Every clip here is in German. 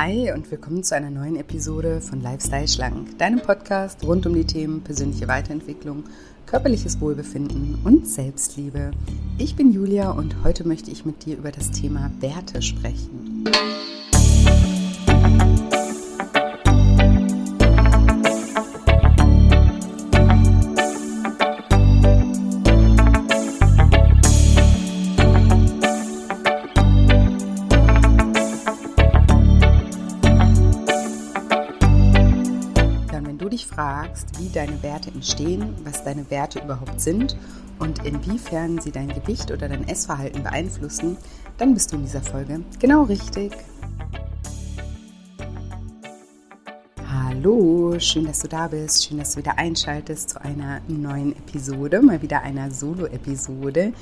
Hi und willkommen zu einer neuen Episode von Lifestyle Schlank, deinem Podcast rund um die Themen persönliche Weiterentwicklung, körperliches Wohlbefinden und Selbstliebe. Ich bin Julia und heute möchte ich mit dir über das Thema Werte sprechen. Fragst, wie deine Werte entstehen, was deine Werte überhaupt sind und inwiefern sie dein Gewicht oder dein Essverhalten beeinflussen, dann bist du in dieser Folge genau richtig. Hallo, schön, dass du da bist, schön, dass du wieder einschaltest zu einer neuen Episode, mal wieder einer Solo-Episode.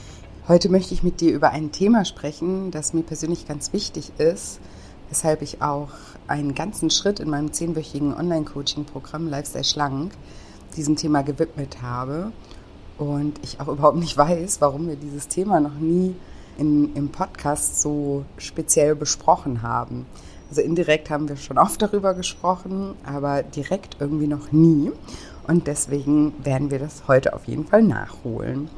Heute möchte ich mit dir über ein Thema sprechen, das mir persönlich ganz wichtig ist, weshalb ich auch einen ganzen Schritt in meinem zehnwöchigen Online-Coaching-Programm Lifestyle Schlank diesem Thema gewidmet habe. Und ich auch überhaupt nicht weiß, warum wir dieses Thema noch nie in, im Podcast so speziell besprochen haben. Also indirekt haben wir schon oft darüber gesprochen, aber direkt irgendwie noch nie. Und deswegen werden wir das heute auf jeden Fall nachholen.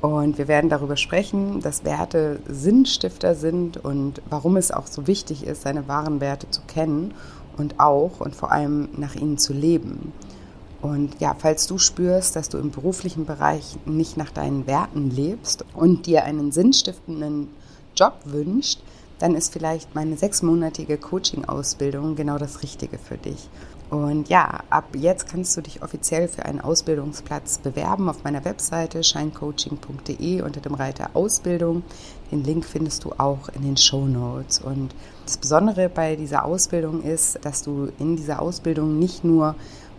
Und wir werden darüber sprechen, dass Werte Sinnstifter sind und warum es auch so wichtig ist, seine wahren Werte zu kennen und auch und vor allem nach ihnen zu leben. Und ja, falls du spürst, dass du im beruflichen Bereich nicht nach deinen Werten lebst und dir einen sinnstiftenden Job wünscht, dann ist vielleicht meine sechsmonatige Coaching-Ausbildung genau das Richtige für dich. Und ja, ab jetzt kannst du dich offiziell für einen Ausbildungsplatz bewerben auf meiner Webseite shinecoaching.de unter dem Reiter Ausbildung. Den Link findest du auch in den Show Notes. Und das Besondere bei dieser Ausbildung ist, dass du in dieser Ausbildung nicht nur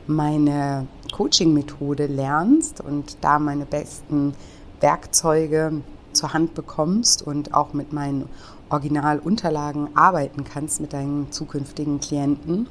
meine Coaching-Methode lernst und da meine besten Werkzeuge zur Hand bekommst und auch mit meinen Originalunterlagen arbeiten kannst mit deinen zukünftigen Klienten,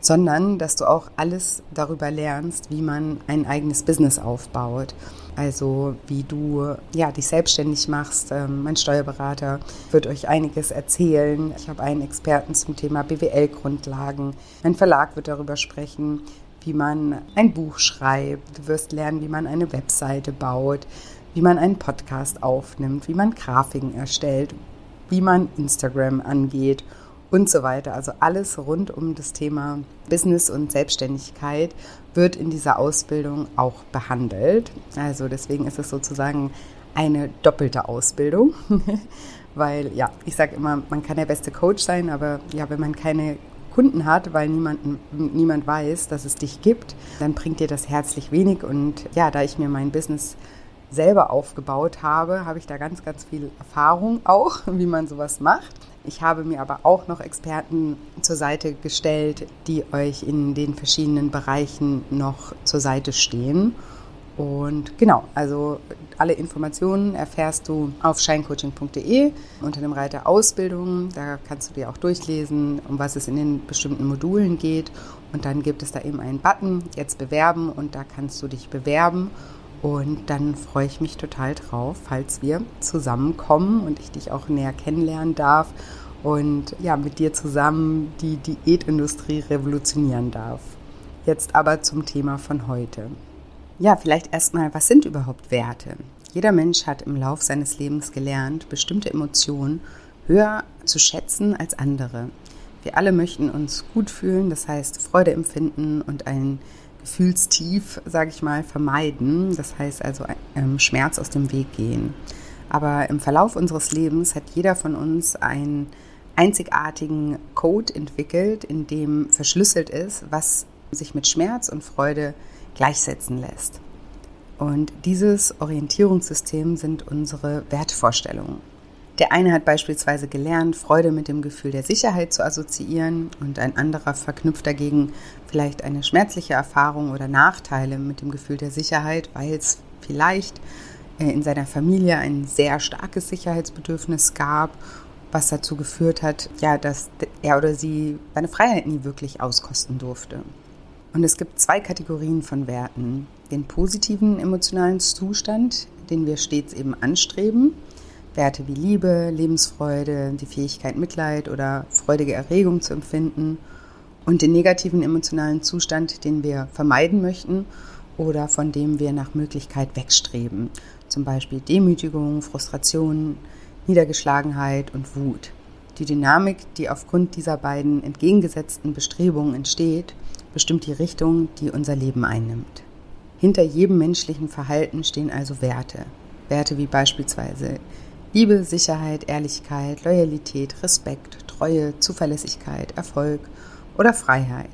sondern dass du auch alles darüber lernst, wie man ein eigenes Business aufbaut. Also wie du ja, dich selbstständig machst. Ähm, mein Steuerberater wird euch einiges erzählen. Ich habe einen Experten zum Thema BWL-Grundlagen. Mein Verlag wird darüber sprechen, wie man ein Buch schreibt. Du wirst lernen, wie man eine Webseite baut, wie man einen Podcast aufnimmt, wie man Grafiken erstellt, wie man Instagram angeht und so weiter. Also alles rund um das Thema Business und Selbstständigkeit wird in dieser Ausbildung auch behandelt. Also deswegen ist es sozusagen eine doppelte Ausbildung, weil ja, ich sage immer, man kann der beste Coach sein, aber ja, wenn man keine Kunden hat, weil niemand, niemand weiß, dass es dich gibt, dann bringt dir das herzlich wenig. Und ja, da ich mir mein Business selber aufgebaut habe, habe ich da ganz, ganz viel Erfahrung auch, wie man sowas macht. Ich habe mir aber auch noch Experten zur Seite gestellt, die euch in den verschiedenen Bereichen noch zur Seite stehen. Und genau, also alle Informationen erfährst du auf shinecoaching.de unter dem Reiter Ausbildung. Da kannst du dir auch durchlesen, um was es in den bestimmten Modulen geht. Und dann gibt es da eben einen Button, jetzt bewerben und da kannst du dich bewerben. Und dann freue ich mich total drauf, falls wir zusammenkommen und ich dich auch näher kennenlernen darf und ja, mit dir zusammen die Diätindustrie revolutionieren darf. Jetzt aber zum Thema von heute. Ja, vielleicht erstmal, was sind überhaupt Werte? Jeder Mensch hat im Lauf seines Lebens gelernt, bestimmte Emotionen höher zu schätzen als andere. Wir alle möchten uns gut fühlen, das heißt Freude empfinden und ein Gefühlstief, sage ich mal, vermeiden. Das heißt also ähm, Schmerz aus dem Weg gehen. Aber im Verlauf unseres Lebens hat jeder von uns einen einzigartigen Code entwickelt, in dem verschlüsselt ist, was sich mit Schmerz und Freude gleichsetzen lässt. Und dieses Orientierungssystem sind unsere Wertvorstellungen. Der eine hat beispielsweise gelernt, Freude mit dem Gefühl der Sicherheit zu assoziieren und ein anderer verknüpft dagegen vielleicht eine schmerzliche Erfahrung oder Nachteile mit dem Gefühl der Sicherheit, weil es vielleicht in seiner Familie ein sehr starkes Sicherheitsbedürfnis gab, was dazu geführt hat, ja, dass er oder sie seine Freiheit nie wirklich auskosten durfte. Und es gibt zwei Kategorien von Werten. Den positiven emotionalen Zustand, den wir stets eben anstreben, Werte wie Liebe, Lebensfreude, die Fähigkeit Mitleid oder freudige Erregung zu empfinden und den negativen emotionalen Zustand, den wir vermeiden möchten oder von dem wir nach Möglichkeit wegstreben, zum Beispiel Demütigung, Frustration, Niedergeschlagenheit und Wut. Die Dynamik, die aufgrund dieser beiden entgegengesetzten Bestrebungen entsteht, bestimmt die Richtung, die unser Leben einnimmt. Hinter jedem menschlichen Verhalten stehen also Werte. Werte wie beispielsweise Liebe, Sicherheit, Ehrlichkeit, Loyalität, Respekt, Treue, Zuverlässigkeit, Erfolg oder Freiheit.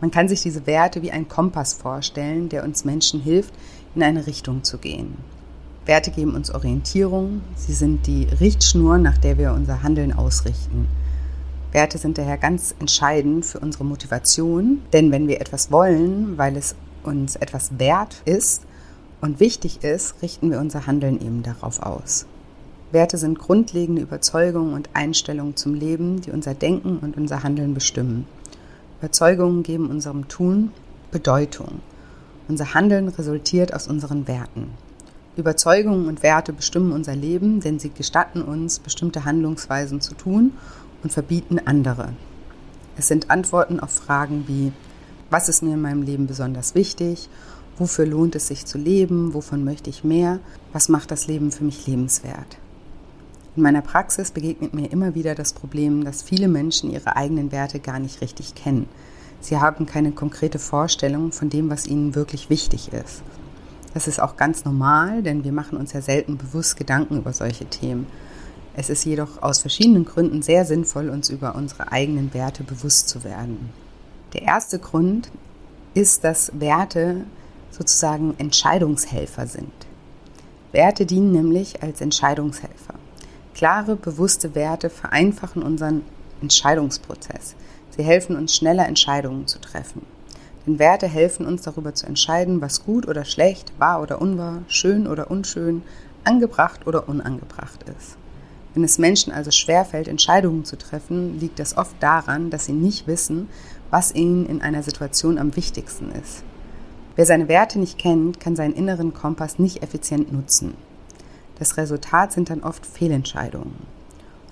Man kann sich diese Werte wie ein Kompass vorstellen, der uns Menschen hilft, in eine Richtung zu gehen. Werte geben uns Orientierung, sie sind die Richtschnur, nach der wir unser Handeln ausrichten. Werte sind daher ganz entscheidend für unsere Motivation, denn wenn wir etwas wollen, weil es uns etwas wert ist und wichtig ist, richten wir unser Handeln eben darauf aus. Werte sind grundlegende Überzeugungen und Einstellungen zum Leben, die unser Denken und unser Handeln bestimmen. Überzeugungen geben unserem Tun Bedeutung. Unser Handeln resultiert aus unseren Werten. Überzeugungen und Werte bestimmen unser Leben, denn sie gestatten uns, bestimmte Handlungsweisen zu tun und verbieten andere. Es sind Antworten auf Fragen wie, was ist mir in meinem Leben besonders wichtig? Wofür lohnt es sich zu leben? Wovon möchte ich mehr? Was macht das Leben für mich lebenswert? In meiner Praxis begegnet mir immer wieder das Problem, dass viele Menschen ihre eigenen Werte gar nicht richtig kennen. Sie haben keine konkrete Vorstellung von dem, was ihnen wirklich wichtig ist. Das ist auch ganz normal, denn wir machen uns ja selten bewusst Gedanken über solche Themen. Es ist jedoch aus verschiedenen Gründen sehr sinnvoll, uns über unsere eigenen Werte bewusst zu werden. Der erste Grund ist, dass Werte sozusagen Entscheidungshelfer sind. Werte dienen nämlich als Entscheidungshelfer. Klare, bewusste Werte vereinfachen unseren Entscheidungsprozess. Sie helfen uns schneller Entscheidungen zu treffen. Denn Werte helfen uns darüber zu entscheiden, was gut oder schlecht, wahr oder unwahr, schön oder unschön, angebracht oder unangebracht ist. Wenn es Menschen also schwerfällt, Entscheidungen zu treffen, liegt das oft daran, dass sie nicht wissen, was ihnen in einer Situation am wichtigsten ist. Wer seine Werte nicht kennt, kann seinen inneren Kompass nicht effizient nutzen. Das Resultat sind dann oft Fehlentscheidungen.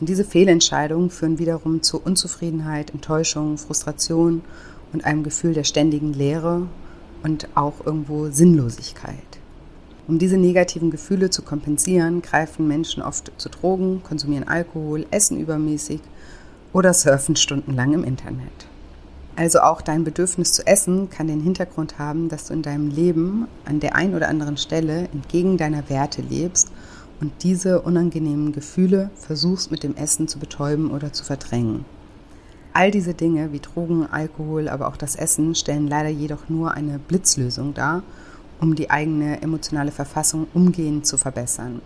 Und diese Fehlentscheidungen führen wiederum zu Unzufriedenheit, Enttäuschung, Frustration und einem Gefühl der ständigen Leere und auch irgendwo Sinnlosigkeit. Um diese negativen Gefühle zu kompensieren, greifen Menschen oft zu Drogen, konsumieren Alkohol, essen übermäßig oder surfen stundenlang im Internet. Also auch dein Bedürfnis zu essen kann den Hintergrund haben, dass du in deinem Leben an der einen oder anderen Stelle entgegen deiner Werte lebst und diese unangenehmen Gefühle versuchst mit dem Essen zu betäuben oder zu verdrängen. All diese Dinge wie Drogen, Alkohol, aber auch das Essen stellen leider jedoch nur eine Blitzlösung dar, um die eigene emotionale Verfassung umgehend zu verbessern.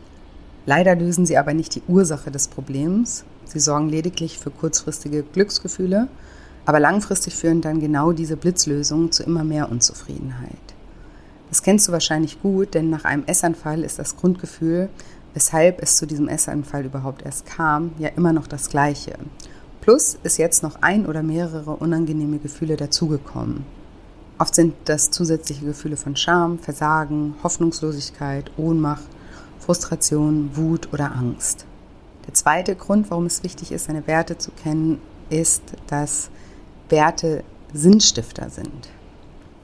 Leider lösen sie aber nicht die Ursache des Problems. Sie sorgen lediglich für kurzfristige Glücksgefühle, aber langfristig führen dann genau diese Blitzlösungen zu immer mehr Unzufriedenheit. Das kennst du wahrscheinlich gut, denn nach einem Essanfall ist das Grundgefühl, weshalb es zu diesem Essanfall überhaupt erst kam, ja immer noch das gleiche. Plus ist jetzt noch ein oder mehrere unangenehme Gefühle dazugekommen. Oft sind das zusätzliche Gefühle von Scham, Versagen, Hoffnungslosigkeit, Ohnmacht, Frustration, Wut oder Angst. Der zweite Grund, warum es wichtig ist, seine Werte zu kennen, ist, dass Werte Sinnstifter sind.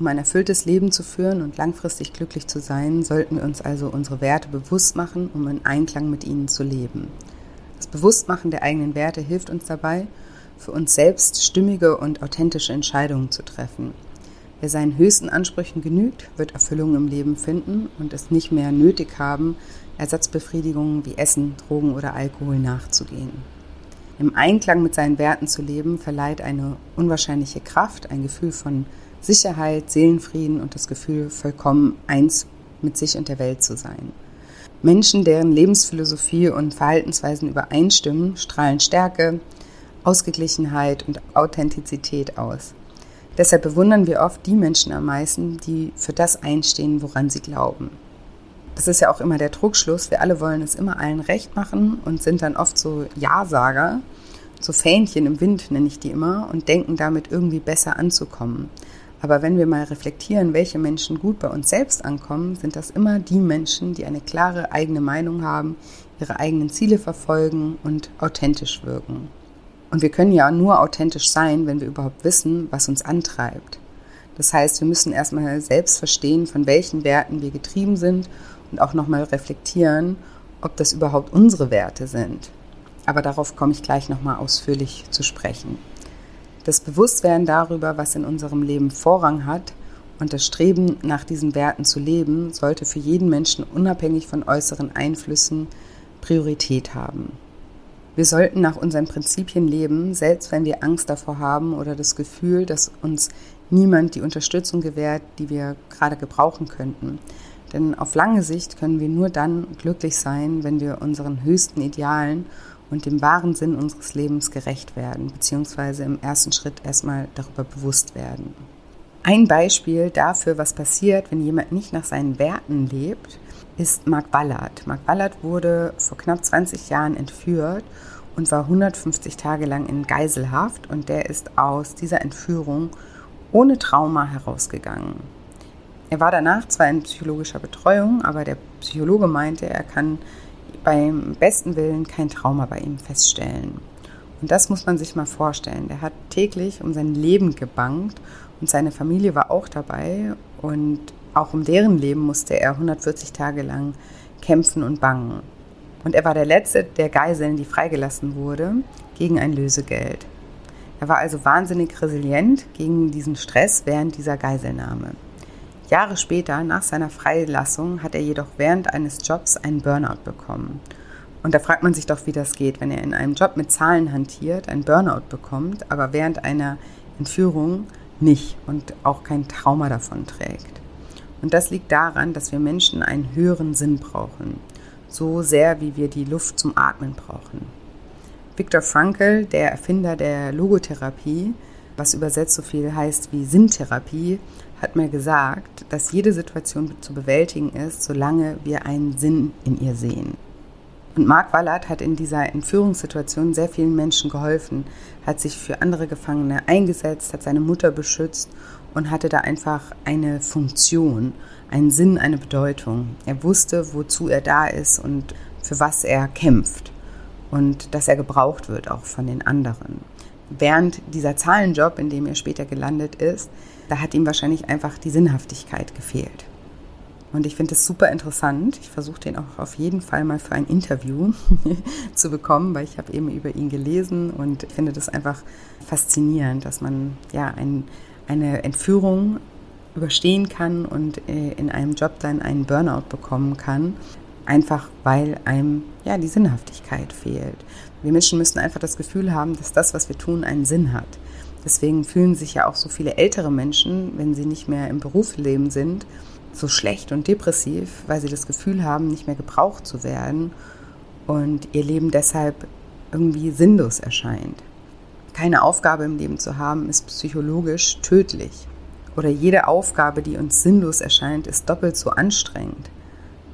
Um ein erfülltes Leben zu führen und langfristig glücklich zu sein, sollten wir uns also unsere Werte bewusst machen, um in Einklang mit ihnen zu leben. Das Bewusstmachen der eigenen Werte hilft uns dabei, für uns selbst stimmige und authentische Entscheidungen zu treffen. Wer seinen höchsten Ansprüchen genügt, wird Erfüllung im Leben finden und es nicht mehr nötig haben, Ersatzbefriedigungen wie Essen, Drogen oder Alkohol nachzugehen. Im Einklang mit seinen Werten zu leben, verleiht eine unwahrscheinliche Kraft, ein Gefühl von Sicherheit, Seelenfrieden und das Gefühl, vollkommen eins mit sich und der Welt zu sein. Menschen, deren Lebensphilosophie und Verhaltensweisen übereinstimmen, strahlen Stärke, Ausgeglichenheit und Authentizität aus. Deshalb bewundern wir oft die Menschen am meisten, die für das einstehen, woran sie glauben. Das ist ja auch immer der Druckschluss. Wir alle wollen es immer allen recht machen und sind dann oft so Ja-Sager, so Fähnchen im Wind nenne ich die immer, und denken damit irgendwie besser anzukommen. Aber wenn wir mal reflektieren, welche Menschen gut bei uns selbst ankommen, sind das immer die Menschen, die eine klare eigene Meinung haben, ihre eigenen Ziele verfolgen und authentisch wirken. Und wir können ja nur authentisch sein, wenn wir überhaupt wissen, was uns antreibt. Das heißt, wir müssen erstmal selbst verstehen, von welchen Werten wir getrieben sind und auch nochmal reflektieren, ob das überhaupt unsere Werte sind. Aber darauf komme ich gleich nochmal ausführlich zu sprechen. Das Bewusstwerden darüber, was in unserem Leben Vorrang hat und das Streben nach diesen Werten zu leben, sollte für jeden Menschen unabhängig von äußeren Einflüssen Priorität haben. Wir sollten nach unseren Prinzipien leben, selbst wenn wir Angst davor haben oder das Gefühl, dass uns niemand die Unterstützung gewährt, die wir gerade gebrauchen könnten. Denn auf lange Sicht können wir nur dann glücklich sein, wenn wir unseren höchsten Idealen und dem wahren Sinn unseres Lebens gerecht werden, beziehungsweise im ersten Schritt erstmal darüber bewusst werden. Ein Beispiel dafür, was passiert, wenn jemand nicht nach seinen Werten lebt, ist Mark Ballard. Mark Ballard wurde vor knapp 20 Jahren entführt und war 150 Tage lang in Geiselhaft und der ist aus dieser Entführung ohne Trauma herausgegangen. Er war danach zwar in psychologischer Betreuung, aber der Psychologe meinte, er kann beim besten Willen kein Trauma bei ihm feststellen. Und das muss man sich mal vorstellen. Der hat täglich um sein Leben gebankt und seine Familie war auch dabei und auch um deren Leben musste er 140 Tage lang kämpfen und bangen. Und er war der letzte der Geiseln, die freigelassen wurde, gegen ein Lösegeld. Er war also wahnsinnig resilient gegen diesen Stress während dieser Geiselnahme. Jahre später, nach seiner Freilassung, hat er jedoch während eines Jobs einen Burnout bekommen. Und da fragt man sich doch, wie das geht, wenn er in einem Job mit Zahlen hantiert, einen Burnout bekommt, aber während einer Entführung nicht und auch kein Trauma davon trägt. Und das liegt daran, dass wir Menschen einen höheren Sinn brauchen, so sehr wie wir die Luft zum Atmen brauchen. Viktor Frankl, der Erfinder der Logotherapie, was übersetzt so viel heißt wie Sinntherapie, hat mir gesagt, dass jede Situation zu bewältigen ist, solange wir einen Sinn in ihr sehen. Und Mark Wallert hat in dieser Entführungssituation sehr vielen Menschen geholfen, hat sich für andere Gefangene eingesetzt, hat seine Mutter beschützt und hatte da einfach eine Funktion, einen Sinn, eine Bedeutung. Er wusste, wozu er da ist und für was er kämpft und dass er gebraucht wird auch von den anderen. Während dieser Zahlenjob, in dem er später gelandet ist, da hat ihm wahrscheinlich einfach die Sinnhaftigkeit gefehlt. Und ich finde es super interessant. Ich versuche den auch auf jeden Fall mal für ein Interview zu bekommen, weil ich habe eben über ihn gelesen und finde das einfach faszinierend, dass man ja ein, eine Entführung überstehen kann und äh, in einem Job dann einen Burnout bekommen kann, einfach weil einem ja die Sinnhaftigkeit fehlt. Wir Menschen müssen einfach das Gefühl haben, dass das, was wir tun, einen Sinn hat. Deswegen fühlen sich ja auch so viele ältere Menschen, wenn sie nicht mehr im Berufsleben sind, so schlecht und depressiv, weil sie das Gefühl haben, nicht mehr gebraucht zu werden und ihr Leben deshalb irgendwie sinnlos erscheint. Keine Aufgabe im Leben zu haben, ist psychologisch tödlich. Oder jede Aufgabe, die uns sinnlos erscheint, ist doppelt so anstrengend.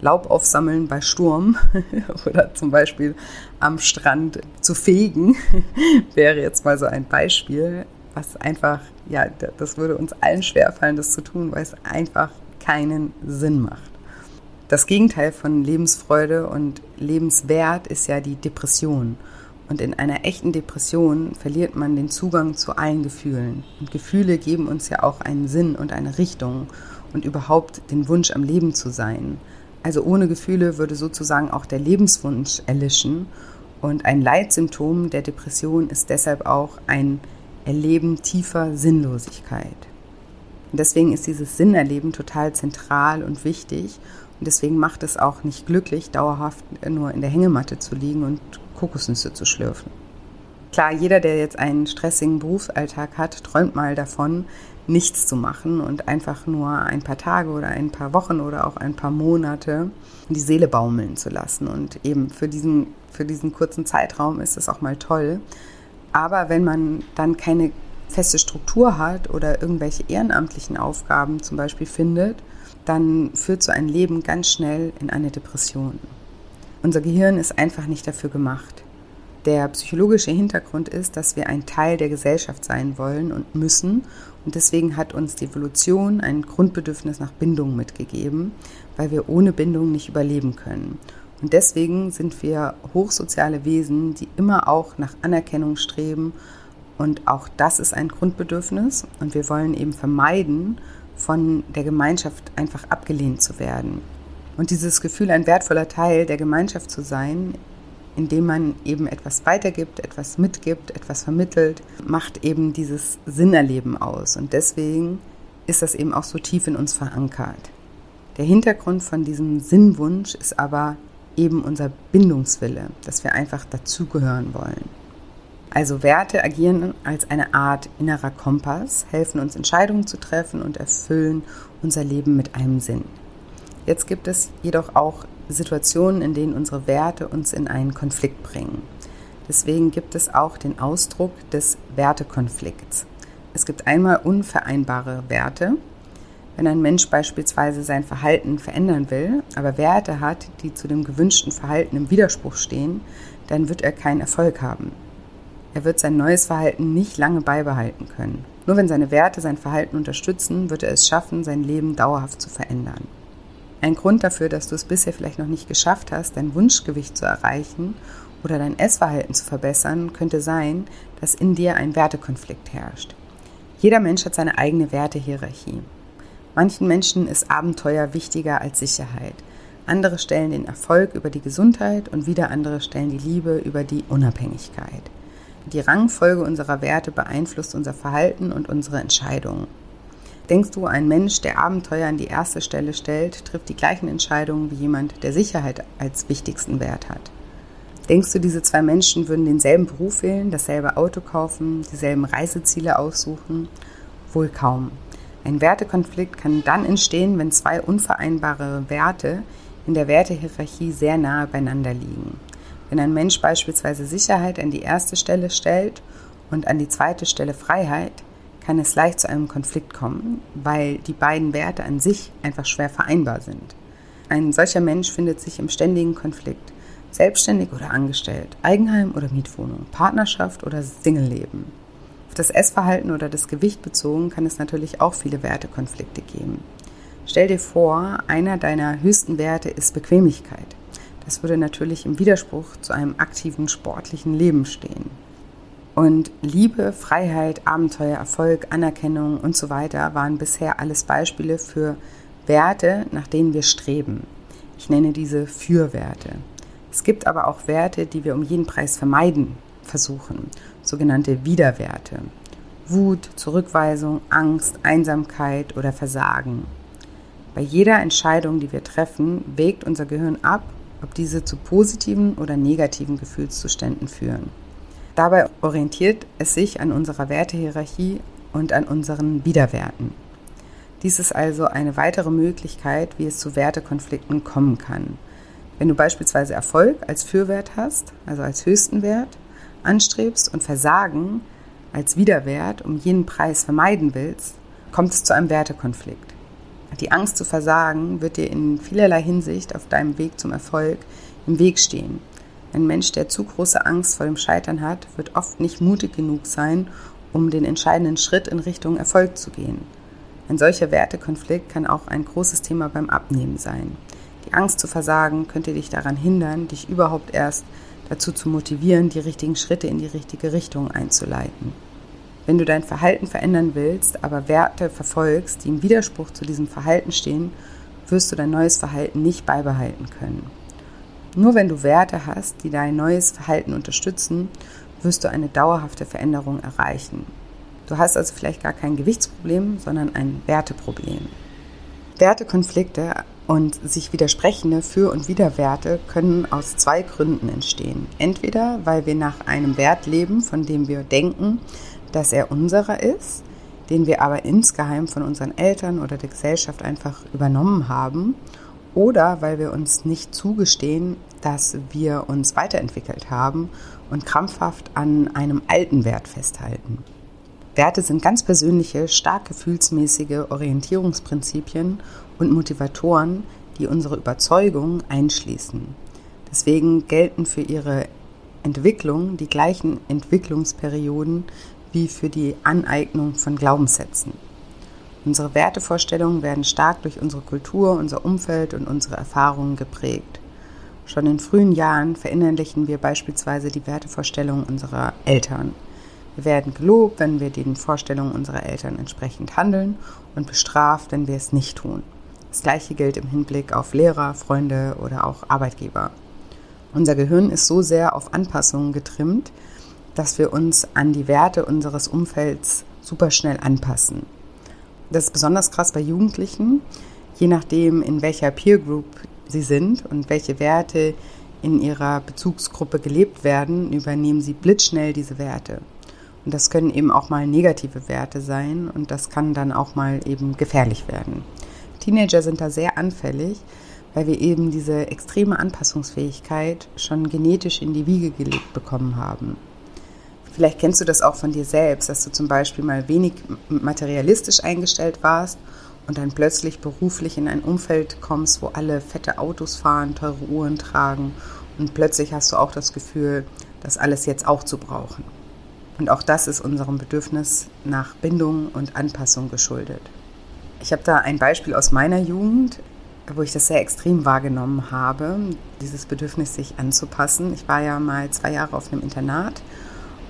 Laub aufsammeln bei Sturm oder zum Beispiel am Strand zu fegen, wäre jetzt mal so ein Beispiel was einfach, ja, das würde uns allen schwerfallen, das zu tun, weil es einfach keinen Sinn macht. Das Gegenteil von Lebensfreude und Lebenswert ist ja die Depression. Und in einer echten Depression verliert man den Zugang zu allen Gefühlen. Und Gefühle geben uns ja auch einen Sinn und eine Richtung und überhaupt den Wunsch am Leben zu sein. Also ohne Gefühle würde sozusagen auch der Lebenswunsch erlischen. Und ein Leitsymptom der Depression ist deshalb auch ein Erleben tiefer Sinnlosigkeit. Und deswegen ist dieses Sinnerleben total zentral und wichtig. Und deswegen macht es auch nicht glücklich, dauerhaft nur in der Hängematte zu liegen und Kokosnüsse zu schlürfen. Klar, jeder, der jetzt einen stressigen Berufsalltag hat, träumt mal davon, nichts zu machen und einfach nur ein paar Tage oder ein paar Wochen oder auch ein paar Monate die Seele baumeln zu lassen. Und eben für diesen, für diesen kurzen Zeitraum ist es auch mal toll. Aber wenn man dann keine feste Struktur hat oder irgendwelche ehrenamtlichen Aufgaben zum Beispiel findet, dann führt so ein Leben ganz schnell in eine Depression. Unser Gehirn ist einfach nicht dafür gemacht. Der psychologische Hintergrund ist, dass wir ein Teil der Gesellschaft sein wollen und müssen. Und deswegen hat uns die Evolution ein Grundbedürfnis nach Bindung mitgegeben, weil wir ohne Bindung nicht überleben können. Und deswegen sind wir hochsoziale Wesen, die immer auch nach Anerkennung streben. Und auch das ist ein Grundbedürfnis. Und wir wollen eben vermeiden, von der Gemeinschaft einfach abgelehnt zu werden. Und dieses Gefühl, ein wertvoller Teil der Gemeinschaft zu sein, indem man eben etwas weitergibt, etwas mitgibt, etwas vermittelt, macht eben dieses Sinnerleben aus. Und deswegen ist das eben auch so tief in uns verankert. Der Hintergrund von diesem Sinnwunsch ist aber eben unser Bindungswille, dass wir einfach dazugehören wollen. Also Werte agieren als eine Art innerer Kompass, helfen uns Entscheidungen zu treffen und erfüllen unser Leben mit einem Sinn. Jetzt gibt es jedoch auch Situationen, in denen unsere Werte uns in einen Konflikt bringen. Deswegen gibt es auch den Ausdruck des Wertekonflikts. Es gibt einmal unvereinbare Werte. Wenn ein Mensch beispielsweise sein Verhalten verändern will, aber Werte hat, die zu dem gewünschten Verhalten im Widerspruch stehen, dann wird er keinen Erfolg haben. Er wird sein neues Verhalten nicht lange beibehalten können. Nur wenn seine Werte sein Verhalten unterstützen, wird er es schaffen, sein Leben dauerhaft zu verändern. Ein Grund dafür, dass du es bisher vielleicht noch nicht geschafft hast, dein Wunschgewicht zu erreichen oder dein Essverhalten zu verbessern, könnte sein, dass in dir ein Wertekonflikt herrscht. Jeder Mensch hat seine eigene Wertehierarchie. Manchen Menschen ist Abenteuer wichtiger als Sicherheit. Andere stellen den Erfolg über die Gesundheit und wieder andere stellen die Liebe über die Unabhängigkeit. Die Rangfolge unserer Werte beeinflusst unser Verhalten und unsere Entscheidungen. Denkst du, ein Mensch, der Abenteuer an die erste Stelle stellt, trifft die gleichen Entscheidungen wie jemand, der Sicherheit als wichtigsten Wert hat? Denkst du, diese zwei Menschen würden denselben Beruf wählen, dasselbe Auto kaufen, dieselben Reiseziele aussuchen? Wohl kaum. Ein Wertekonflikt kann dann entstehen, wenn zwei unvereinbare Werte in der Wertehierarchie sehr nahe beieinander liegen. Wenn ein Mensch beispielsweise Sicherheit an die erste Stelle stellt und an die zweite Stelle Freiheit, kann es leicht zu einem Konflikt kommen, weil die beiden Werte an sich einfach schwer vereinbar sind. Ein solcher Mensch findet sich im ständigen Konflikt, selbstständig oder angestellt, Eigenheim oder Mietwohnung, Partnerschaft oder Singleleben. Auf das Essverhalten oder das Gewicht bezogen kann es natürlich auch viele Wertekonflikte geben. Stell dir vor, einer deiner höchsten Werte ist Bequemlichkeit. Das würde natürlich im Widerspruch zu einem aktiven sportlichen Leben stehen. Und Liebe, Freiheit, Abenteuer, Erfolg, Anerkennung und so weiter waren bisher alles Beispiele für Werte, nach denen wir streben. Ich nenne diese Fürwerte. Es gibt aber auch Werte, die wir um jeden Preis vermeiden versuchen, sogenannte Widerwerte. Wut, Zurückweisung, Angst, Einsamkeit oder Versagen. Bei jeder Entscheidung, die wir treffen, wägt unser Gehirn ab, ob diese zu positiven oder negativen Gefühlszuständen führen. Dabei orientiert es sich an unserer Wertehierarchie und an unseren Widerwerten. Dies ist also eine weitere Möglichkeit, wie es zu Wertekonflikten kommen kann. Wenn du beispielsweise Erfolg als Fürwert hast, also als höchsten Wert, anstrebst und Versagen als Widerwert um jeden Preis vermeiden willst, kommt es zu einem Wertekonflikt. Die Angst zu versagen wird dir in vielerlei Hinsicht auf deinem Weg zum Erfolg im Weg stehen ein Mensch, der zu große Angst vor dem Scheitern hat, wird oft nicht mutig genug sein, um den entscheidenden Schritt in Richtung Erfolg zu gehen. Ein solcher Wertekonflikt kann auch ein großes Thema beim Abnehmen sein. Die Angst zu versagen könnte dich daran hindern, dich überhaupt erst dazu zu motivieren, die richtigen Schritte in die richtige Richtung einzuleiten. Wenn du dein Verhalten verändern willst, aber Werte verfolgst, die im Widerspruch zu diesem Verhalten stehen, wirst du dein neues Verhalten nicht beibehalten können. Nur wenn du Werte hast, die dein neues Verhalten unterstützen, wirst du eine dauerhafte Veränderung erreichen. Du hast also vielleicht gar kein Gewichtsproblem, sondern ein Werteproblem. Wertekonflikte und sich widersprechende Für- und Widerwerte können aus zwei Gründen entstehen. Entweder weil wir nach einem Wert leben, von dem wir denken, dass er unserer ist, den wir aber insgeheim von unseren Eltern oder der Gesellschaft einfach übernommen haben oder weil wir uns nicht zugestehen, dass wir uns weiterentwickelt haben und krampfhaft an einem alten Wert festhalten. Werte sind ganz persönliche, stark gefühlsmäßige Orientierungsprinzipien und Motivatoren, die unsere Überzeugungen einschließen. Deswegen gelten für ihre Entwicklung die gleichen Entwicklungsperioden wie für die Aneignung von Glaubenssätzen. Unsere Wertevorstellungen werden stark durch unsere Kultur, unser Umfeld und unsere Erfahrungen geprägt. Schon in frühen Jahren verinnerlichen wir beispielsweise die Wertevorstellungen unserer Eltern. Wir werden gelobt, wenn wir den Vorstellungen unserer Eltern entsprechend handeln und bestraft, wenn wir es nicht tun. Das gleiche gilt im Hinblick auf Lehrer, Freunde oder auch Arbeitgeber. Unser Gehirn ist so sehr auf Anpassungen getrimmt, dass wir uns an die Werte unseres Umfelds super schnell anpassen. Das ist besonders krass bei Jugendlichen, je nachdem, in welcher Peer Group sie sind und welche Werte in ihrer Bezugsgruppe gelebt werden, übernehmen sie blitzschnell diese Werte. Und das können eben auch mal negative Werte sein und das kann dann auch mal eben gefährlich werden. Teenager sind da sehr anfällig, weil wir eben diese extreme Anpassungsfähigkeit schon genetisch in die Wiege gelegt bekommen haben. Vielleicht kennst du das auch von dir selbst, dass du zum Beispiel mal wenig materialistisch eingestellt warst und dann plötzlich beruflich in ein Umfeld kommst, wo alle fette Autos fahren, teure Uhren tragen und plötzlich hast du auch das Gefühl, das alles jetzt auch zu brauchen. Und auch das ist unserem Bedürfnis nach Bindung und Anpassung geschuldet. Ich habe da ein Beispiel aus meiner Jugend, wo ich das sehr extrem wahrgenommen habe, dieses Bedürfnis, sich anzupassen. Ich war ja mal zwei Jahre auf einem Internat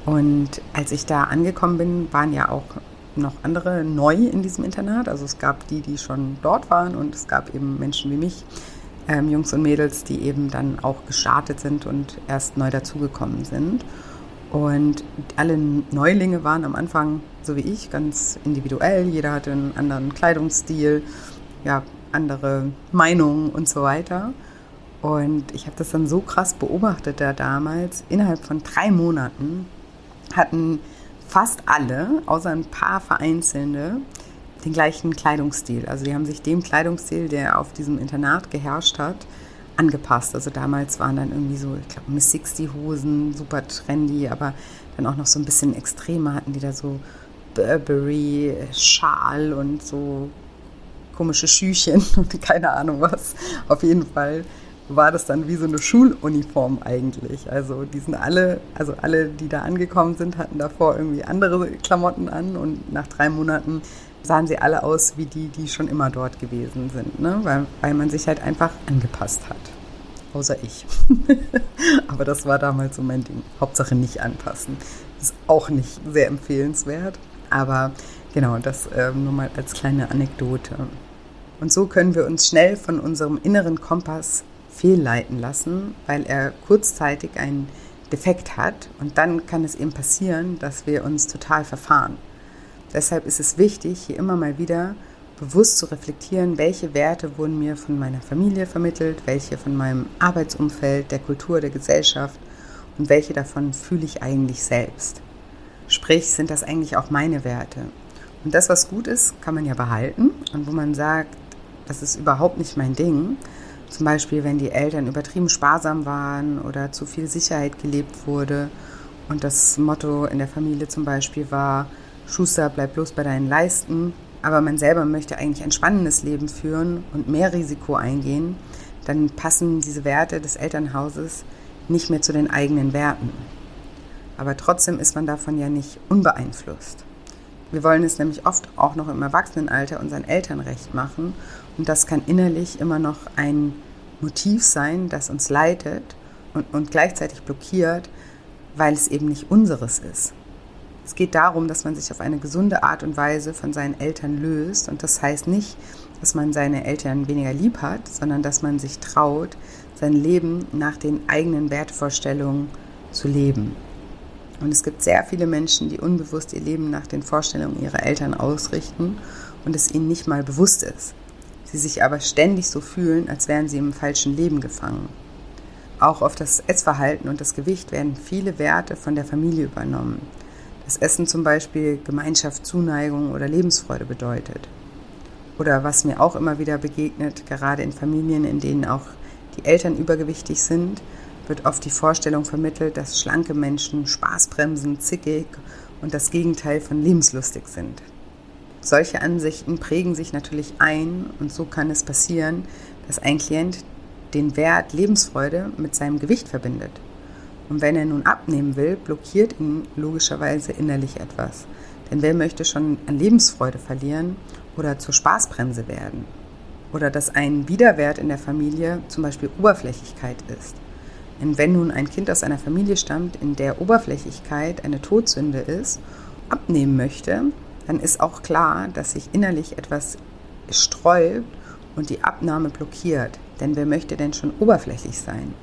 und als ich da angekommen bin, waren ja auch noch andere neu in diesem Internat. Also es gab die, die schon dort waren und es gab eben Menschen wie mich, ähm, Jungs und Mädels, die eben dann auch gestartet sind und erst neu dazugekommen sind. Und alle Neulinge waren am Anfang, so wie ich, ganz individuell. Jeder hatte einen anderen Kleidungsstil, ja, andere Meinungen und so weiter. Und ich habe das dann so krass beobachtet da damals. Innerhalb von drei Monaten hatten fast alle, außer ein paar vereinzelte, den gleichen Kleidungsstil. Also die haben sich dem Kleidungsstil, der auf diesem Internat geherrscht hat, angepasst. Also damals waren dann irgendwie so, ich glaube, Miss 60 Hosen, super trendy, aber dann auch noch so ein bisschen extremer hatten die da so Burberry, Schal und so komische Schüchen und keine Ahnung was. Auf jeden Fall war das dann wie so eine Schuluniform eigentlich. Also die sind alle, also alle, die da angekommen sind, hatten davor irgendwie andere Klamotten an und nach drei Monaten sahen sie alle aus wie die, die schon immer dort gewesen sind, ne? weil, weil man sich halt einfach angepasst hat. Außer ich. Aber das war damals so mein Ding. Hauptsache nicht anpassen. Ist auch nicht sehr empfehlenswert. Aber genau, das äh, nur mal als kleine Anekdote. Und so können wir uns schnell von unserem inneren Kompass fehlleiten lassen, weil er kurzzeitig einen Defekt hat und dann kann es eben passieren, dass wir uns total verfahren. Deshalb ist es wichtig, hier immer mal wieder bewusst zu reflektieren, welche Werte wurden mir von meiner Familie vermittelt, welche von meinem Arbeitsumfeld, der Kultur, der Gesellschaft und welche davon fühle ich eigentlich selbst. Sprich, sind das eigentlich auch meine Werte? Und das, was gut ist, kann man ja behalten und wo man sagt, das ist überhaupt nicht mein Ding, zum Beispiel, wenn die Eltern übertrieben sparsam waren oder zu viel Sicherheit gelebt wurde und das Motto in der Familie zum Beispiel war, Schuster, bleib bloß bei deinen Leisten, aber man selber möchte eigentlich ein spannendes Leben führen und mehr Risiko eingehen, dann passen diese Werte des Elternhauses nicht mehr zu den eigenen Werten. Aber trotzdem ist man davon ja nicht unbeeinflusst. Wir wollen es nämlich oft auch noch im Erwachsenenalter unseren Eltern recht machen und das kann innerlich immer noch ein Motiv sein, das uns leitet und, und gleichzeitig blockiert, weil es eben nicht unseres ist. Es geht darum, dass man sich auf eine gesunde Art und Weise von seinen Eltern löst. Und das heißt nicht, dass man seine Eltern weniger lieb hat, sondern dass man sich traut, sein Leben nach den eigenen Wertvorstellungen zu leben. Und es gibt sehr viele Menschen, die unbewusst ihr Leben nach den Vorstellungen ihrer Eltern ausrichten und es ihnen nicht mal bewusst ist sie sich aber ständig so fühlen, als wären sie im falschen Leben gefangen. Auch auf das Essverhalten und das Gewicht werden viele Werte von der Familie übernommen. Das Essen zum Beispiel Gemeinschaft, Zuneigung oder Lebensfreude bedeutet. Oder was mir auch immer wieder begegnet, gerade in Familien, in denen auch die Eltern übergewichtig sind, wird oft die Vorstellung vermittelt, dass schlanke Menschen Spaßbremsen, zickig und das Gegenteil von lebenslustig sind. Solche Ansichten prägen sich natürlich ein und so kann es passieren, dass ein Klient den Wert Lebensfreude mit seinem Gewicht verbindet. Und wenn er nun abnehmen will, blockiert ihn logischerweise innerlich etwas. Denn wer möchte schon an Lebensfreude verlieren oder zur Spaßbremse werden? Oder dass ein Widerwert in der Familie zum Beispiel Oberflächlichkeit ist. Denn wenn nun ein Kind aus einer Familie stammt, in der Oberflächlichkeit eine Todsünde ist, abnehmen möchte, dann ist auch klar, dass sich innerlich etwas sträubt und die Abnahme blockiert. Denn wer möchte denn schon oberflächlich sein?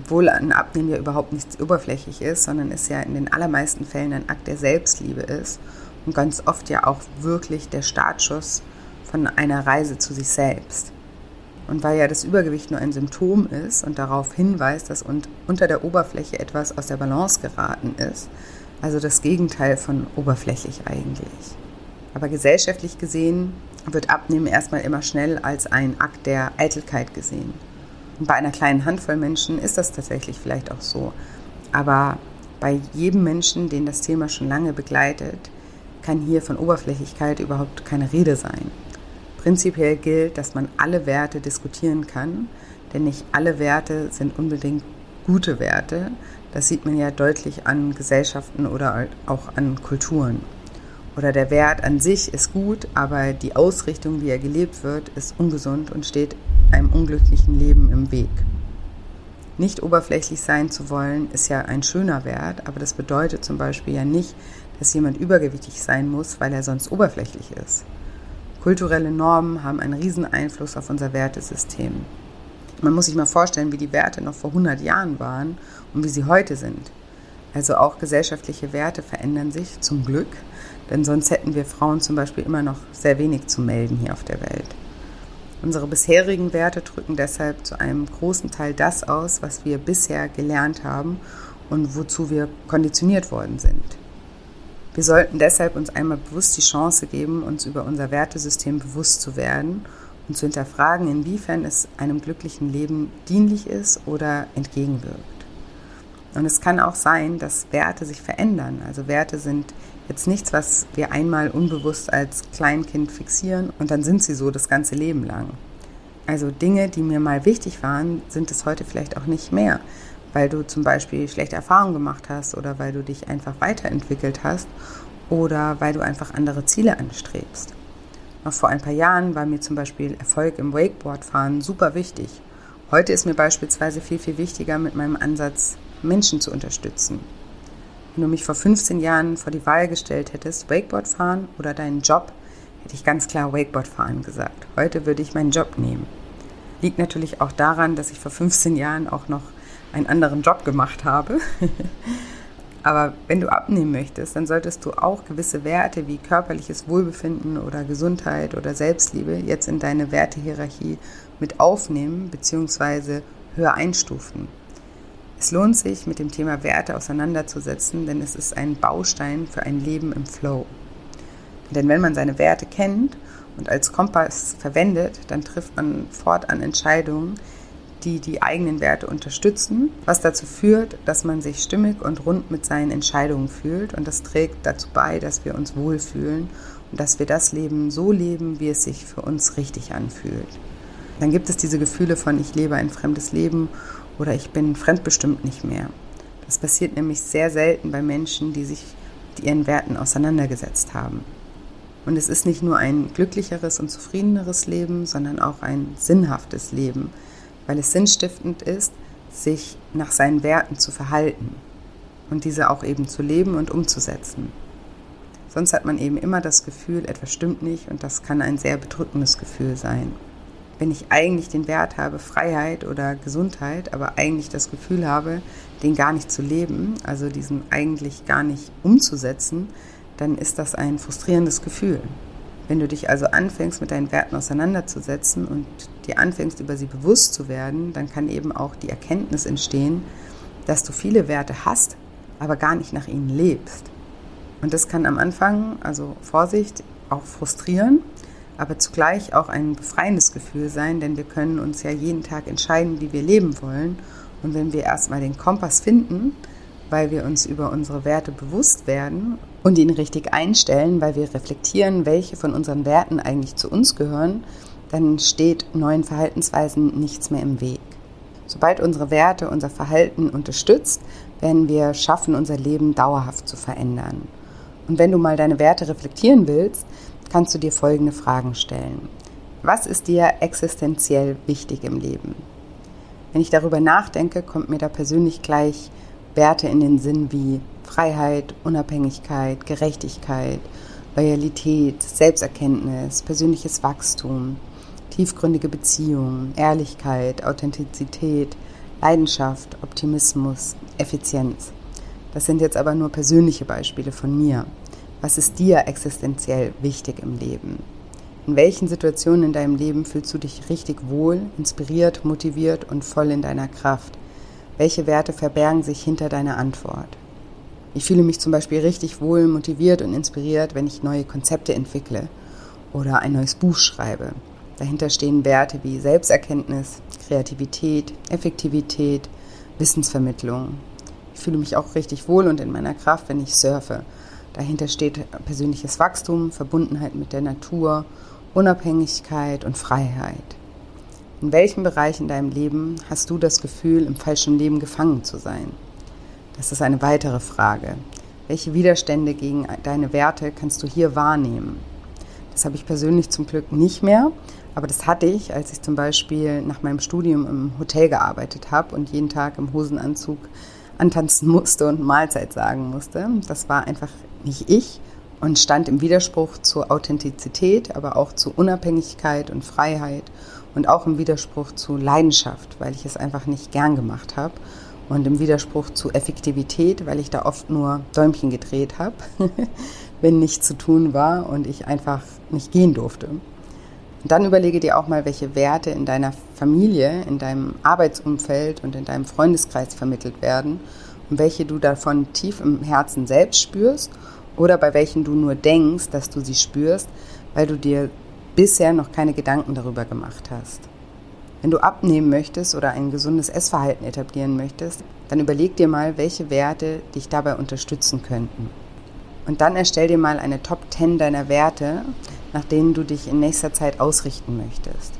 Obwohl ein Abnehmen ja überhaupt nichts oberflächlich ist, sondern es ja in den allermeisten Fällen ein Akt der Selbstliebe ist und ganz oft ja auch wirklich der Startschuss von einer Reise zu sich selbst. Und weil ja das Übergewicht nur ein Symptom ist und darauf hinweist, dass unter der Oberfläche etwas aus der Balance geraten ist, also das Gegenteil von oberflächlich eigentlich. Aber gesellschaftlich gesehen wird Abnehmen erstmal immer schnell als ein Akt der Eitelkeit gesehen. Bei einer kleinen Handvoll Menschen ist das tatsächlich vielleicht auch so. Aber bei jedem Menschen, den das Thema schon lange begleitet, kann hier von Oberflächlichkeit überhaupt keine Rede sein. Prinzipiell gilt, dass man alle Werte diskutieren kann, denn nicht alle Werte sind unbedingt gute Werte. Das sieht man ja deutlich an Gesellschaften oder auch an Kulturen. Oder der Wert an sich ist gut, aber die Ausrichtung, wie er gelebt wird, ist ungesund und steht einem unglücklichen Leben im Weg. Nicht oberflächlich sein zu wollen, ist ja ein schöner Wert, aber das bedeutet zum Beispiel ja nicht, dass jemand übergewichtig sein muss, weil er sonst oberflächlich ist. Kulturelle Normen haben einen riesen Einfluss auf unser Wertesystem. Man muss sich mal vorstellen, wie die Werte noch vor 100 Jahren waren und wie sie heute sind. Also auch gesellschaftliche Werte verändern sich zum Glück, denn sonst hätten wir Frauen zum Beispiel immer noch sehr wenig zu melden hier auf der Welt. Unsere bisherigen Werte drücken deshalb zu einem großen Teil das aus, was wir bisher gelernt haben und wozu wir konditioniert worden sind. Wir sollten deshalb uns einmal bewusst die Chance geben, uns über unser Wertesystem bewusst zu werden und zu hinterfragen, inwiefern es einem glücklichen Leben dienlich ist oder entgegenwirkt. Und es kann auch sein, dass Werte sich verändern. Also Werte sind jetzt nichts, was wir einmal unbewusst als Kleinkind fixieren und dann sind sie so das ganze Leben lang. Also Dinge, die mir mal wichtig waren, sind es heute vielleicht auch nicht mehr weil du zum Beispiel schlechte Erfahrungen gemacht hast oder weil du dich einfach weiterentwickelt hast oder weil du einfach andere Ziele anstrebst. Noch vor ein paar Jahren war mir zum Beispiel Erfolg im Wakeboardfahren super wichtig. Heute ist mir beispielsweise viel, viel wichtiger, mit meinem Ansatz Menschen zu unterstützen. Wenn du mich vor 15 Jahren vor die Wahl gestellt hättest, Wakeboard fahren oder deinen Job, hätte ich ganz klar Wakeboard fahren gesagt. Heute würde ich meinen Job nehmen. Liegt natürlich auch daran, dass ich vor 15 Jahren auch noch einen anderen Job gemacht habe. Aber wenn du abnehmen möchtest, dann solltest du auch gewisse Werte wie körperliches Wohlbefinden oder Gesundheit oder Selbstliebe jetzt in deine Wertehierarchie mit aufnehmen bzw. höher einstufen. Es lohnt sich, mit dem Thema Werte auseinanderzusetzen, denn es ist ein Baustein für ein Leben im Flow. Denn wenn man seine Werte kennt und als Kompass verwendet, dann trifft man fortan Entscheidungen, die die eigenen Werte unterstützen, was dazu führt, dass man sich stimmig und rund mit seinen Entscheidungen fühlt und das trägt dazu bei, dass wir uns wohlfühlen und dass wir das Leben so leben, wie es sich für uns richtig anfühlt. Dann gibt es diese Gefühle von ich lebe ein fremdes Leben oder ich bin fremdbestimmt nicht mehr. Das passiert nämlich sehr selten bei Menschen, die sich mit ihren Werten auseinandergesetzt haben. Und es ist nicht nur ein glücklicheres und zufriedeneres Leben, sondern auch ein sinnhaftes Leben, weil es sinnstiftend ist, sich nach seinen Werten zu verhalten und diese auch eben zu leben und umzusetzen. Sonst hat man eben immer das Gefühl, etwas stimmt nicht und das kann ein sehr bedrückendes Gefühl sein. Wenn ich eigentlich den Wert habe, Freiheit oder Gesundheit, aber eigentlich das Gefühl habe, den gar nicht zu leben, also diesen eigentlich gar nicht umzusetzen, dann ist das ein frustrierendes Gefühl. Wenn du dich also anfängst, mit deinen Werten auseinanderzusetzen und dir anfängst, über sie bewusst zu werden, dann kann eben auch die Erkenntnis entstehen, dass du viele Werte hast, aber gar nicht nach ihnen lebst. Und das kann am Anfang, also Vorsicht, auch frustrieren, aber zugleich auch ein befreiendes Gefühl sein, denn wir können uns ja jeden Tag entscheiden, wie wir leben wollen. Und wenn wir erstmal den Kompass finden, weil wir uns über unsere Werte bewusst werden und ihn richtig einstellen, weil wir reflektieren, welche von unseren Werten eigentlich zu uns gehören, dann steht neuen Verhaltensweisen nichts mehr im Weg. Sobald unsere Werte unser Verhalten unterstützt, wenn wir schaffen, unser Leben dauerhaft zu verändern. Und wenn du mal deine Werte reflektieren willst, kannst du dir folgende Fragen stellen. Was ist dir existenziell wichtig im Leben? Wenn ich darüber nachdenke, kommt mir da persönlich gleich Werte in den Sinn wie Freiheit, Unabhängigkeit, Gerechtigkeit, Loyalität, Selbsterkenntnis, persönliches Wachstum, tiefgründige Beziehungen, Ehrlichkeit, Authentizität, Leidenschaft, Optimismus, Effizienz. Das sind jetzt aber nur persönliche Beispiele von mir. Was ist dir existenziell wichtig im Leben? In welchen Situationen in deinem Leben fühlst du dich richtig wohl, inspiriert, motiviert und voll in deiner Kraft? Welche Werte verbergen sich hinter deiner Antwort? Ich fühle mich zum Beispiel richtig wohl, motiviert und inspiriert, wenn ich neue Konzepte entwickle oder ein neues Buch schreibe. Dahinter stehen Werte wie Selbsterkenntnis, Kreativität, Effektivität, Wissensvermittlung. Ich fühle mich auch richtig wohl und in meiner Kraft, wenn ich surfe. Dahinter steht persönliches Wachstum, Verbundenheit mit der Natur, Unabhängigkeit und Freiheit. In welchem Bereich in deinem Leben hast du das Gefühl, im falschen Leben gefangen zu sein? Das ist eine weitere Frage. Welche Widerstände gegen deine Werte kannst du hier wahrnehmen? Das habe ich persönlich zum Glück nicht mehr, aber das hatte ich, als ich zum Beispiel nach meinem Studium im Hotel gearbeitet habe und jeden Tag im Hosenanzug antanzen musste und Mahlzeit sagen musste. Das war einfach nicht ich und stand im Widerspruch zur Authentizität, aber auch zu Unabhängigkeit und Freiheit und auch im Widerspruch zu Leidenschaft, weil ich es einfach nicht gern gemacht habe und im Widerspruch zu Effektivität, weil ich da oft nur Däumchen gedreht habe, wenn nichts zu tun war und ich einfach nicht gehen durfte. Und dann überlege dir auch mal, welche Werte in deiner Familie, in deinem Arbeitsumfeld und in deinem Freundeskreis vermittelt werden und welche du davon tief im Herzen selbst spürst oder bei welchen du nur denkst, dass du sie spürst, weil du dir bisher noch keine Gedanken darüber gemacht hast. Wenn du abnehmen möchtest oder ein gesundes Essverhalten etablieren möchtest, dann überleg dir mal, welche Werte dich dabei unterstützen könnten. Und dann erstell dir mal eine Top 10 deiner Werte, nach denen du dich in nächster Zeit ausrichten möchtest.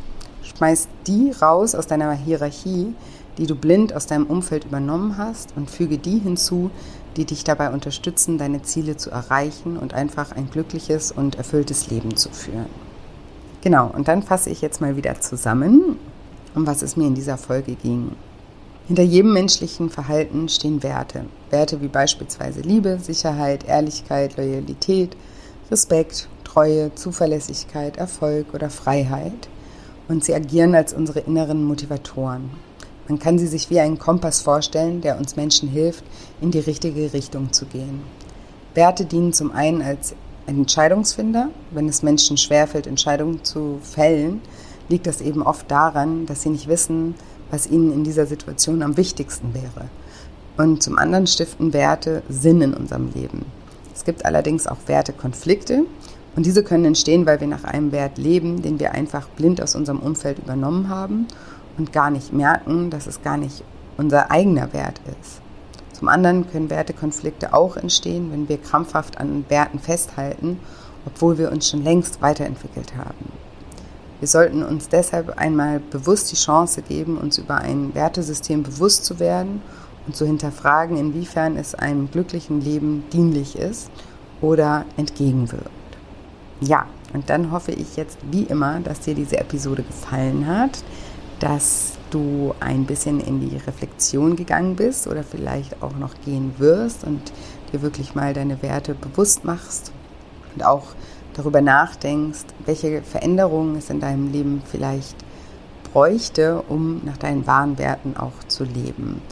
Schmeiß die raus aus deiner Hierarchie, die du blind aus deinem Umfeld übernommen hast und füge die hinzu, die dich dabei unterstützen, deine Ziele zu erreichen und einfach ein glückliches und erfülltes Leben zu führen. Genau, und dann fasse ich jetzt mal wieder zusammen, um was es mir in dieser Folge ging. Hinter jedem menschlichen Verhalten stehen Werte. Werte wie beispielsweise Liebe, Sicherheit, Ehrlichkeit, Loyalität, Respekt, Treue, Zuverlässigkeit, Erfolg oder Freiheit. Und sie agieren als unsere inneren Motivatoren. Man kann sie sich wie einen Kompass vorstellen, der uns Menschen hilft, in die richtige Richtung zu gehen. Werte dienen zum einen als Entscheidungsfinder. Wenn es Menschen schwerfällt, Entscheidungen zu fällen, liegt das eben oft daran, dass sie nicht wissen, was ihnen in dieser Situation am wichtigsten wäre. Und zum anderen stiften Werte Sinn in unserem Leben. Es gibt allerdings auch Wertekonflikte, und diese können entstehen, weil wir nach einem Wert leben, den wir einfach blind aus unserem Umfeld übernommen haben und gar nicht merken, dass es gar nicht unser eigener Wert ist. Zum anderen können Wertekonflikte auch entstehen, wenn wir krampfhaft an Werten festhalten, obwohl wir uns schon längst weiterentwickelt haben. Wir sollten uns deshalb einmal bewusst die Chance geben, uns über ein Wertesystem bewusst zu werden und zu hinterfragen, inwiefern es einem glücklichen Leben dienlich ist oder entgegenwirkt. Ja, und dann hoffe ich jetzt wie immer, dass dir diese Episode gefallen hat, dass du ein bisschen in die Reflexion gegangen bist oder vielleicht auch noch gehen wirst und dir wirklich mal deine Werte bewusst machst und auch darüber nachdenkst, welche Veränderungen es in deinem Leben vielleicht bräuchte, um nach deinen wahren Werten auch zu leben.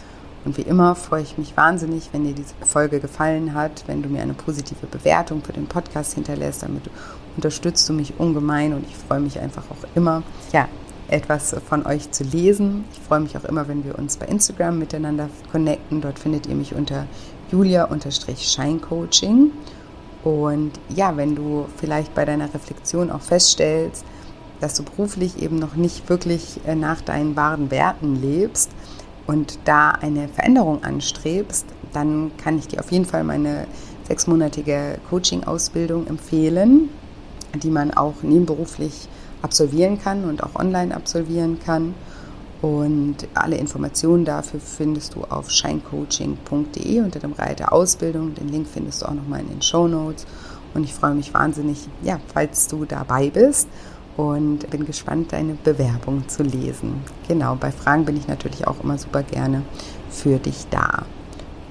Und wie immer freue ich mich wahnsinnig, wenn dir diese Folge gefallen hat, wenn du mir eine positive Bewertung für den Podcast hinterlässt. Damit unterstützt du mich ungemein und ich freue mich einfach auch immer, ja, etwas von euch zu lesen. Ich freue mich auch immer, wenn wir uns bei Instagram miteinander connecten. Dort findet ihr mich unter julia-scheincoaching. Und ja, wenn du vielleicht bei deiner Reflexion auch feststellst, dass du beruflich eben noch nicht wirklich äh, nach deinen wahren Werten lebst, und da eine Veränderung anstrebst, dann kann ich dir auf jeden Fall meine sechsmonatige Coaching-Ausbildung empfehlen, die man auch nebenberuflich absolvieren kann und auch online absolvieren kann. Und alle Informationen dafür findest du auf shinecoaching.de unter dem Reiter Ausbildung. Den Link findest du auch nochmal in den Show Notes. Und ich freue mich wahnsinnig, ja, falls du dabei bist und bin gespannt, deine Bewerbung zu lesen. Genau, bei Fragen bin ich natürlich auch immer super gerne für dich da.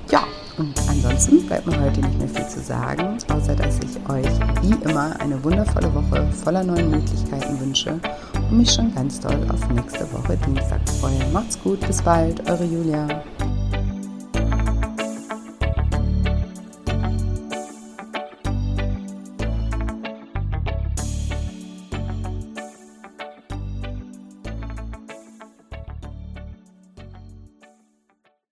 Ja, und ansonsten bleibt mir heute nicht mehr viel zu sagen, außer dass ich euch wie immer eine wundervolle Woche voller neuen Möglichkeiten wünsche und mich schon ganz doll auf nächste Woche Dienstag freue. Macht's gut, bis bald, eure Julia.